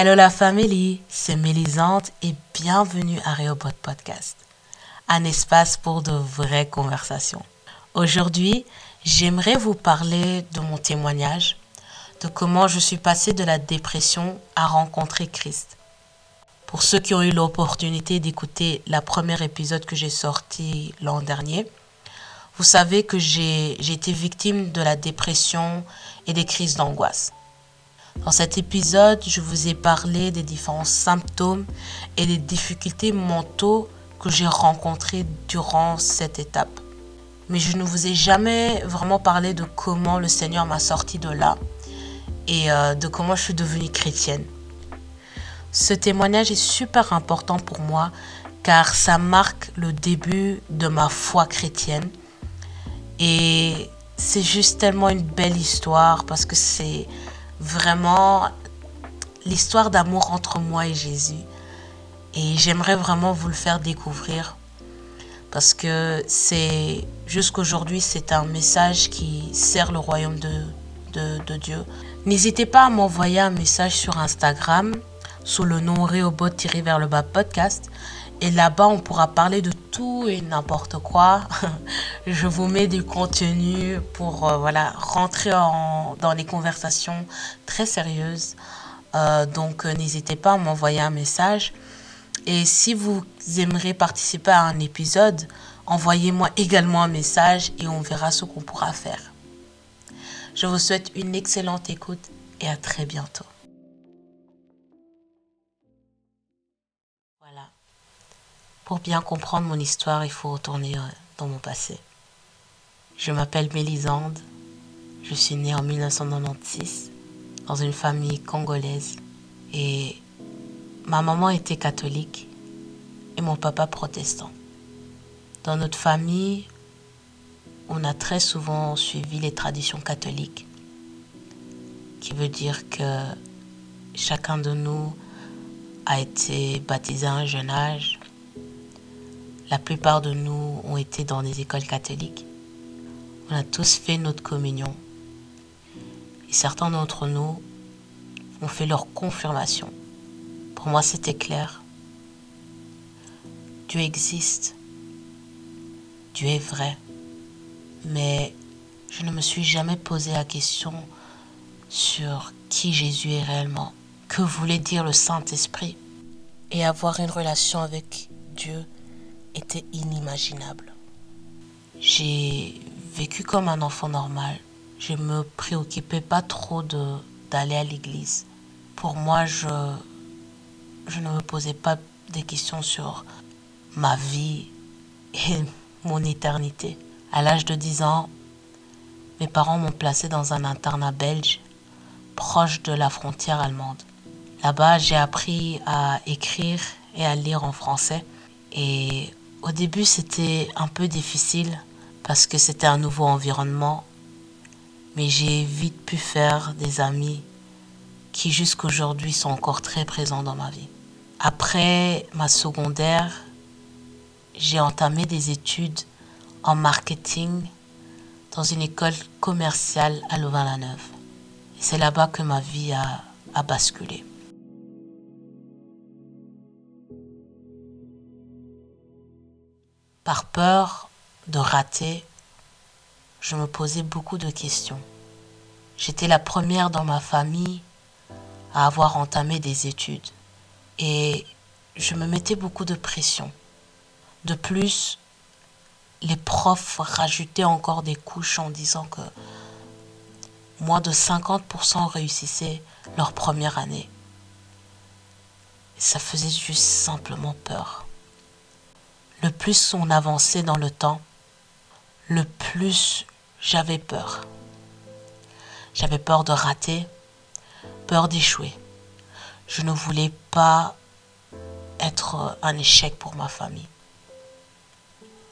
Hello la famille, c'est Mélisande et bienvenue à Rehoboth Podcast, un espace pour de vraies conversations. Aujourd'hui, j'aimerais vous parler de mon témoignage, de comment je suis passée de la dépression à rencontrer Christ. Pour ceux qui ont eu l'opportunité d'écouter la première épisode que j'ai sorti l'an dernier, vous savez que j'ai été victime de la dépression et des crises d'angoisse. Dans cet épisode, je vous ai parlé des différents symptômes et des difficultés mentaux que j'ai rencontrées durant cette étape. Mais je ne vous ai jamais vraiment parlé de comment le Seigneur m'a sorti de là et euh, de comment je suis devenue chrétienne. Ce témoignage est super important pour moi car ça marque le début de ma foi chrétienne et c'est juste tellement une belle histoire parce que c'est vraiment l'histoire d'amour entre moi et Jésus. Et j'aimerais vraiment vous le faire découvrir parce que c'est jusqu'aujourd'hui c'est un message qui sert le royaume de, de, Dieu. N'hésitez pas à m'envoyer un message sur Instagram sous le nom Réobot vers le bas podcast et là-bas, on pourra parler de tout et n'importe quoi. Je vous mets du contenu pour euh, voilà, rentrer dans les conversations très sérieuses. Euh, donc, euh, n'hésitez pas à m'envoyer un message. Et si vous aimeriez participer à un épisode, envoyez-moi également un message et on verra ce qu'on pourra faire. Je vous souhaite une excellente écoute et à très bientôt. Pour bien comprendre mon histoire, il faut retourner euh, dans mon passé. Je m'appelle Mélisande. Je suis née en 1996 dans une famille congolaise et ma maman était catholique et mon papa protestant. Dans notre famille, on a très souvent suivi les traditions catholiques, qui veut dire que chacun de nous a été baptisé à un jeune âge, la plupart de nous ont été dans des écoles catholiques. On a tous fait notre communion. Et certains d'entre nous ont fait leur confirmation. Pour moi, c'était clair. Dieu existe. Dieu est vrai. Mais je ne me suis jamais posé la question sur qui Jésus est réellement. Que voulait dire le Saint-Esprit? Et avoir une relation avec Dieu était inimaginable. J'ai vécu comme un enfant normal. Je me préoccupais pas trop de d'aller à l'église. Pour moi, je je ne me posais pas des questions sur ma vie et mon éternité. À l'âge de 10 ans, mes parents m'ont placé dans un internat belge proche de la frontière allemande. Là-bas, j'ai appris à écrire et à lire en français et au début, c'était un peu difficile parce que c'était un nouveau environnement, mais j'ai vite pu faire des amis qui jusqu'aujourd'hui sont encore très présents dans ma vie. Après ma secondaire, j'ai entamé des études en marketing dans une école commerciale à Louvain-la-Neuve. c'est là-bas que ma vie a, a basculé. Par peur de rater, je me posais beaucoup de questions. J'étais la première dans ma famille à avoir entamé des études et je me mettais beaucoup de pression. De plus, les profs rajoutaient encore des couches en disant que moins de 50% réussissaient leur première année. ça faisait juste simplement peur le plus on avançait dans le temps, le plus j'avais peur. J'avais peur de rater, peur d'échouer. Je ne voulais pas être un échec pour ma famille.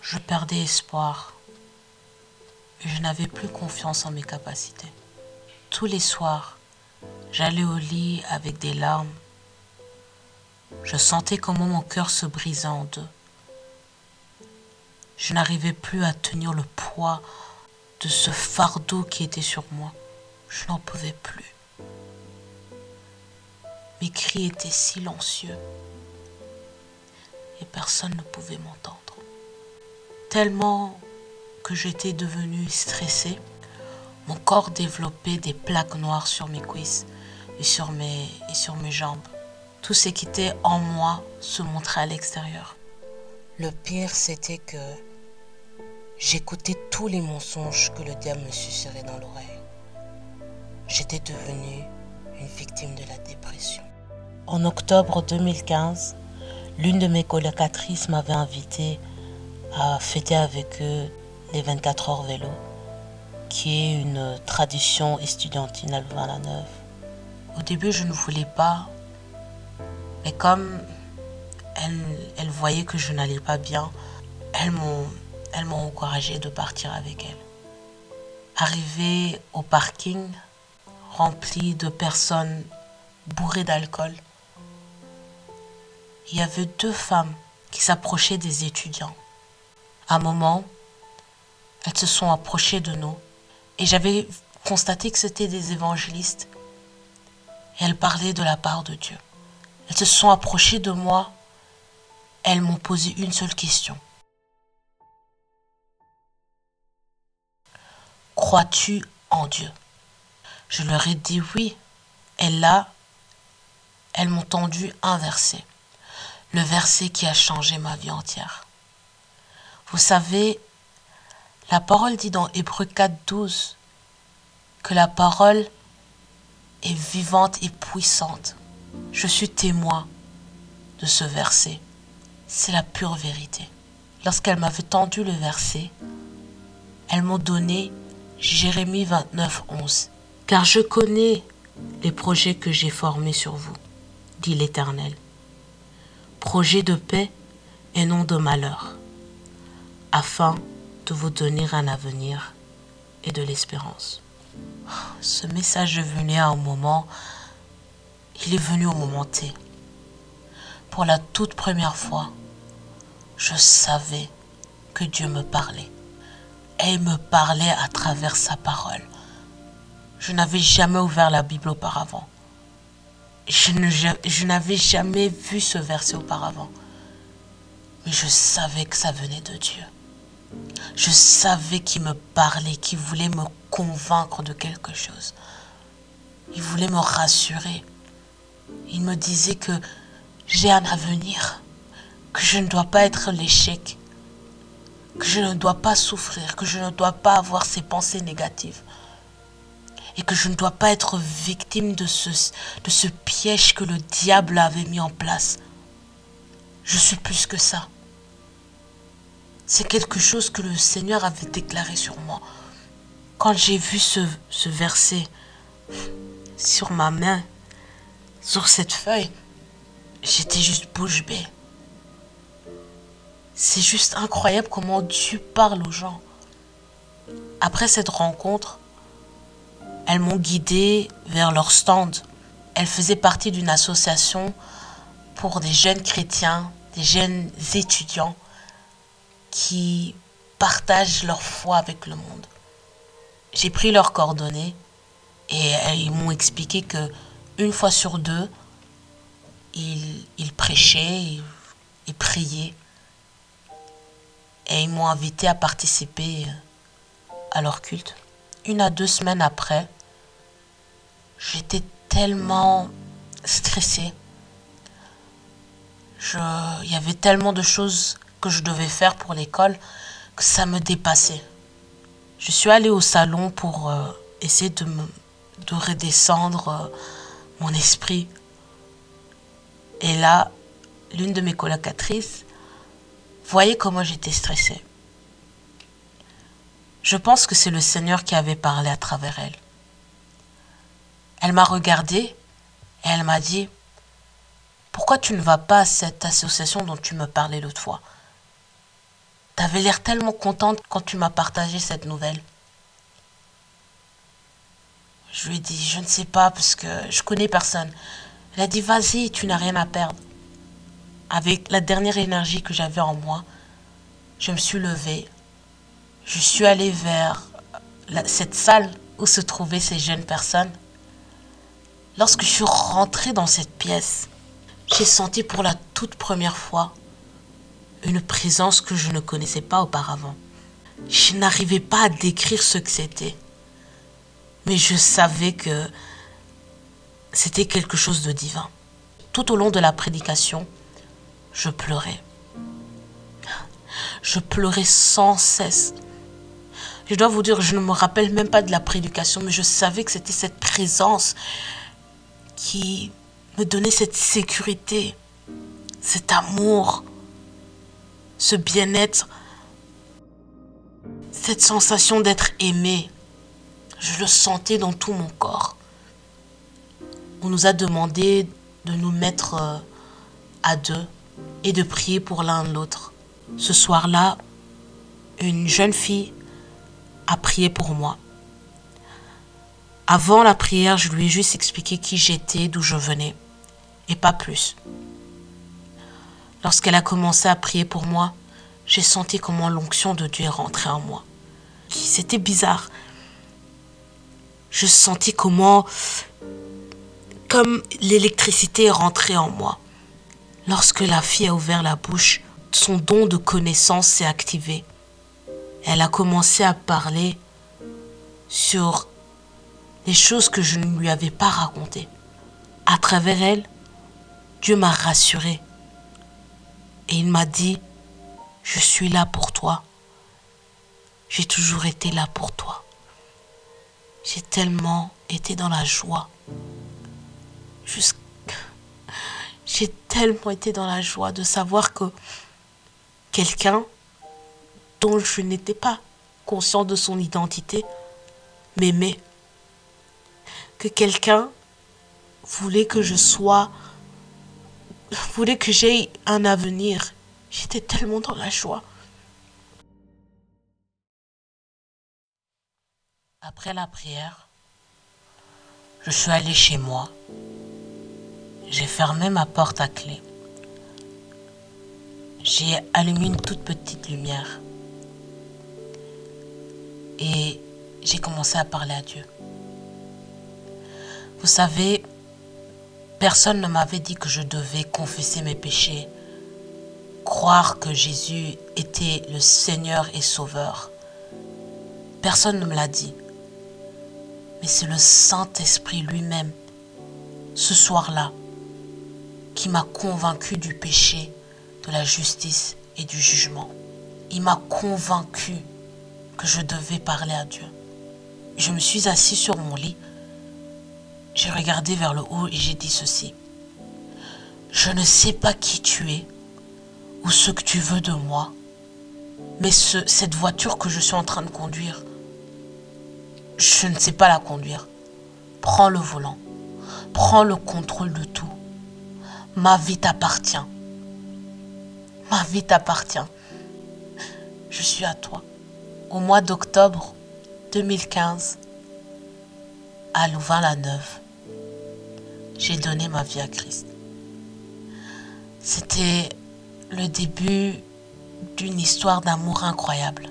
Je perdais espoir je n'avais plus confiance en mes capacités. Tous les soirs, j'allais au lit avec des larmes. Je sentais comment mon cœur se brisait en deux. Je n'arrivais plus à tenir le poids de ce fardeau qui était sur moi. Je n'en pouvais plus. Mes cris étaient silencieux et personne ne pouvait m'entendre. Tellement que j'étais devenue stressée, mon corps développait des plaques noires sur mes cuisses et sur mes, et sur mes jambes. Tout ce qui était en moi se montrait à l'extérieur. Le pire, c'était que j'écoutais tous les mensonges que le diable me susurrait dans l'oreille. J'étais devenue une victime de la dépression. En octobre 2015, l'une de mes colocatrices m'avait invité à fêter avec eux les 24 heures vélo, qui est une tradition estudiantine à Louvain-la-Neuve. Au début, je ne voulais pas, mais comme elles voyaient que je n'allais pas bien, m'ont, elles m'ont encouragé de partir avec elles. Arrivé au parking, rempli de personnes bourrées d'alcool, il y avait deux femmes qui s'approchaient des étudiants. À un moment, elles se sont approchées de nous et j'avais constaté que c'était des évangélistes et elles parlaient de la part de Dieu. Elles se sont approchées de moi, elles m'ont posé une seule question. Crois-tu en Dieu? Je leur ai dit oui. Et là, elles m'ont tendu un verset le verset qui a changé ma vie entière. Vous savez, la parole dit dans Hébreu 4, 12 que la parole est vivante et puissante. Je suis témoin de ce verset. C'est la pure vérité. Lorsqu'elle m'avait tendu le verset, elle m'a donné Jérémie 29, 11. Car je connais les projets que j'ai formés sur vous, dit l'Éternel projet de paix et non de malheur, afin de vous donner un avenir et de l'espérance. Ce message est venu à un moment, il est venu au moment T. Pour la toute première fois, je savais que Dieu me parlait. Et il me parlait à travers sa parole. Je n'avais jamais ouvert la Bible auparavant. Je, n'avais jamais vu ce verset auparavant. Mais je savais que ça venait de Dieu. Je savais qu'il me parlait, qu'il voulait me convaincre de quelque chose. Il voulait me rassurer. Il me disait que j'ai un avenir, que je ne dois pas être l'échec, que je ne dois pas souffrir, que je ne dois pas avoir ces pensées négatives et que je ne dois pas être victime de ce, piège que le diable avait mis en place. Je suis plus que ça. C'est quelque chose que le Seigneur avait déclaré sur moi. Quand j'ai vu ce, ce verset sur ma main, sur cette feuille, j'étais juste bouche bée. C'est juste incroyable comment Dieu parle aux gens. Après cette rencontre, elles m'ont guidée vers leur stand. Elles faisaient partie d'une association pour des jeunes chrétiens, des jeunes étudiants qui partagent leur foi avec le monde. J'ai pris leurs coordonnées et ils m'ont expliqué que une fois sur deux, ils, prêchaient, ils priaient et ils m'ont invité à participer à leur culte. Une à deux semaines après, J'étais tellement stressée. il y avait tellement de choses que je devais faire pour l'école que ça me dépassait. Je suis allée au salon pour euh, essayer de redescendre euh, mon esprit. Et là, l'une de mes colocatrices voyait comment j'étais stressée. Je pense que c'est le Seigneur qui avait parlé à travers elle. Elle m'a regardée et elle m'a dit Pourquoi tu ne vas pas à cette association dont tu me parlais l'autre fois? Tu avais l'air tellement contente quand tu m'as partagé cette nouvelle. Je lui ai dit Je ne sais pas parce que je connais personne. Elle a dit Vas-y, tu n'as rien à perdre. Avec la dernière énergie que j'avais en moi, je me suis levée. Je suis allée vers cette salle où se trouvaient ces jeunes personnes Lorsque je suis rentrée dans cette pièce, j'ai senti pour la toute première fois une présence que je ne connaissais pas auparavant. Je n'arrivais pas à décrire ce que c'était, mais je savais que c'était quelque chose de divin. Tout au long de la prédication, je pleurais. Je pleurais sans cesse. Je dois vous dire, je ne me rappelle même pas de la prédication, mais je savais que c'était cette présence qui me donnait cette sécurité, cet amour, ce bien-être, cette sensation d'être aimé. Je le sentais dans tout mon corps. On nous a demandé de nous mettre euh, à deux et de prier pour l'un l'autre. Ce soir-là, une jeune fille a prié pour moi. Avant la prière, je lui ai juste expliqué qui j'étais, d'où je venais, et pas plus. Lorsqu'elle a commencé à prier pour moi, j'ai senti comment l'onction de Dieu est rentrée en moi. C'était bizarre. Je sentis comment, comme l'électricité est rentrée en moi. Lorsque la fille a ouvert la bouche, son don de connaissance s'est activé. Elle a commencé à parler sur les choses que je ne lui avais pas racontées. À travers elle, Dieu m'a rassuré. Et il m'a dit, je suis là pour toi. J'ai toujours été là pour toi. J'ai tellement été dans la joie. J'ai tellement été dans la joie de savoir que quelqu'un dont je n'étais pas conscient de son identité m'aimait que quelqu'un voulait que je sois, voulait que j'aie un avenir. J'étais tellement dans la joie. Après la prière, je suis allée chez moi. J'ai fermé ma porte à clé. J'ai allumé une toute petite lumière. Et j'ai commencé à parler à Dieu. Vous savez, personne ne m'avait dit que je devais confesser mes péchés, croire que Jésus était le Seigneur et Sauveur. Personne ne me l'a dit. Mais c'est le Saint-Esprit lui-même, ce soir-là, qui m'a convaincu du péché, de la justice et du jugement. Il m'a convaincu que je devais parler à Dieu. Je me suis assis sur mon lit j'ai regardé vers le haut et j'ai dit ceci. Je ne sais pas qui tu es ou ce que tu veux de moi, mais cette voiture que je suis en train de conduire, je ne sais pas la conduire. Prends le volant. Prends le contrôle de tout. Ma vie t'appartient. Ma vie t'appartient. Je suis à toi. Au mois d'octobre 2015, à Louvain-la-Neuve, j'ai donné ma vie à Christ. C'était le début d'une histoire d'amour incroyable.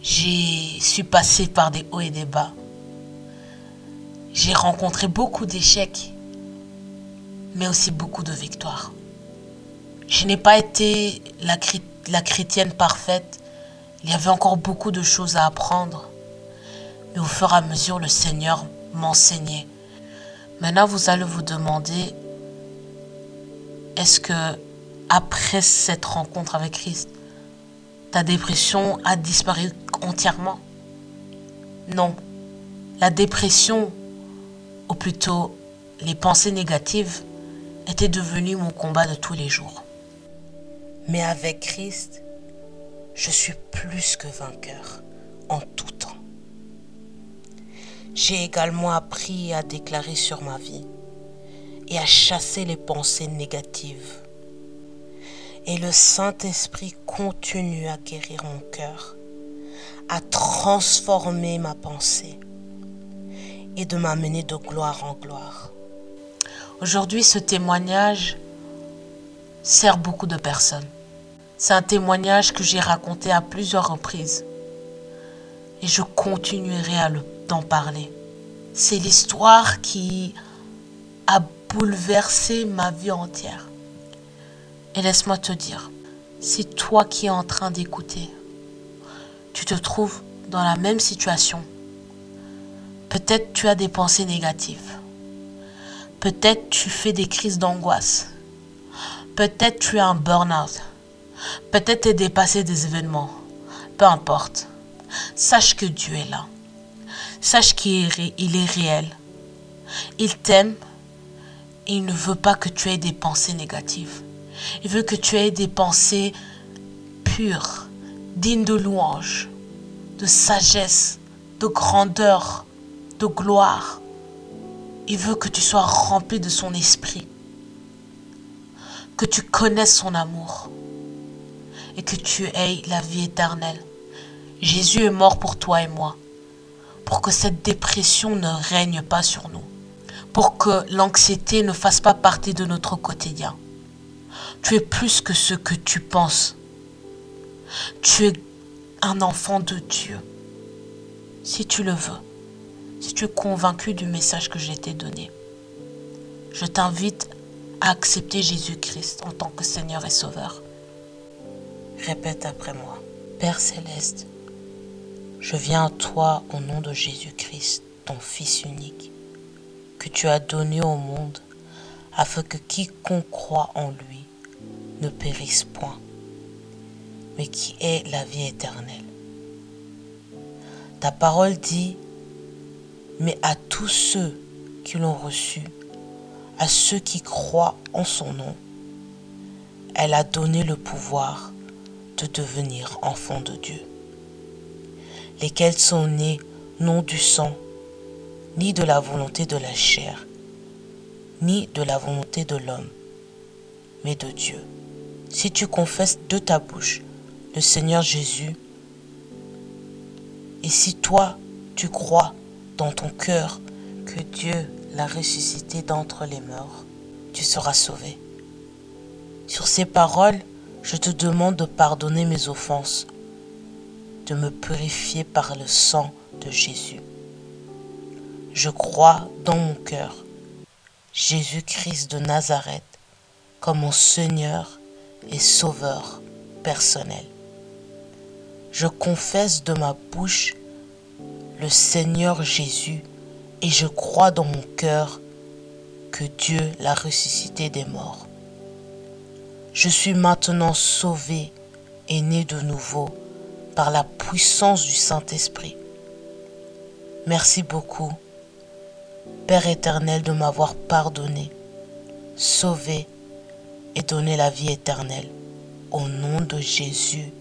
J'ai su passer par des hauts et des bas. J'ai rencontré beaucoup d'échecs, mais aussi beaucoup de victoires. Je n'ai pas été la, chrétienne parfaite. Il y avait encore beaucoup de choses à apprendre. Mais au fur et à mesure, le Seigneur m'enseignait Maintenant, vous allez vous demander, est-ce que après cette rencontre avec Christ, ta dépression a disparu entièrement? Non. La dépression, ou plutôt les pensées négatives, étaient devenues mon combat de tous les jours. Mais avec Christ, je suis plus que vainqueur en tout temps. J'ai également appris à déclarer sur ma vie et à chasser les pensées négatives. Et le Saint-Esprit continue à guérir mon cœur, à transformer ma pensée et de m'amener de gloire en gloire. Aujourd'hui, ce témoignage sert beaucoup de personnes. C'est un témoignage que j'ai raconté à plusieurs reprises. Et je continuerai à le parler. C'est l'histoire qui bouleversé ma vie entière. Et laisse-moi te dire, si toi qui es en train d'écouter, tu te trouves dans la même situation, peut-être tu as des pensées négatives, peut-être tu fais des crises d'angoisse, peut-être tu as un burn-out, peut-être tu es dépassé des événements, peu importe. Sache que Dieu est là. Sache qu'il est réel. Il t'aime il ne veut pas que tu aies des pensées négatives. Il veut que tu aies des pensées pures, dignes de louange, de sagesse, de grandeur, de gloire. Il veut que tu sois rempli de son esprit, que tu connaisses son amour et que tu aies la vie éternelle. Jésus est mort pour toi et moi, pour que cette dépression ne règne pas sur nous, pour que l'anxiété ne fasse pas partie de notre quotidien. Tu es plus que ce que tu penses. Tu es un enfant de Dieu. Si tu le veux, si tu es convaincu du message que j'ai t'ai donné, je t'invite à accepter Jésus-Christ en tant que Seigneur et Sauveur. Répète après moi. Père céleste, je viens à toi au nom de Jésus-Christ, ton Fils unique, que tu as donné au monde, afin que quiconque croit en lui ne périsse point, mais qui ait la vie éternelle. Ta parole dit, mais à tous ceux qui l'ont reçu, à ceux qui croient en son nom, elle a donné le pouvoir de devenir enfants de Dieu lesquels sont nés non du sang, ni de la volonté de la chair, ni de la volonté de l'homme, mais de Dieu. Si tu confesses de ta bouche le Seigneur Jésus, et si toi tu crois ton cœur que Dieu l'a ressuscité d'entre les morts, tu seras sauvé. Sur ces paroles, je te demande de pardonner mes offenses de me purifier par le sang de Jésus. Je crois dans mon cœur Jésus-Christ de Nazareth comme mon Seigneur et Sauveur personnel. Je confesse de ma bouche Seigneur Jésus et je crois dans mon cœur que Dieu l'a ressuscité des morts. Je suis maintenant sauvé et né de nouveau par la puissance du Saint-Esprit. Merci beaucoup, Père éternel, de m'avoir pardonné, sauvé et donné la vie éternelle. Au nom de Jésus.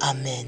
Amen.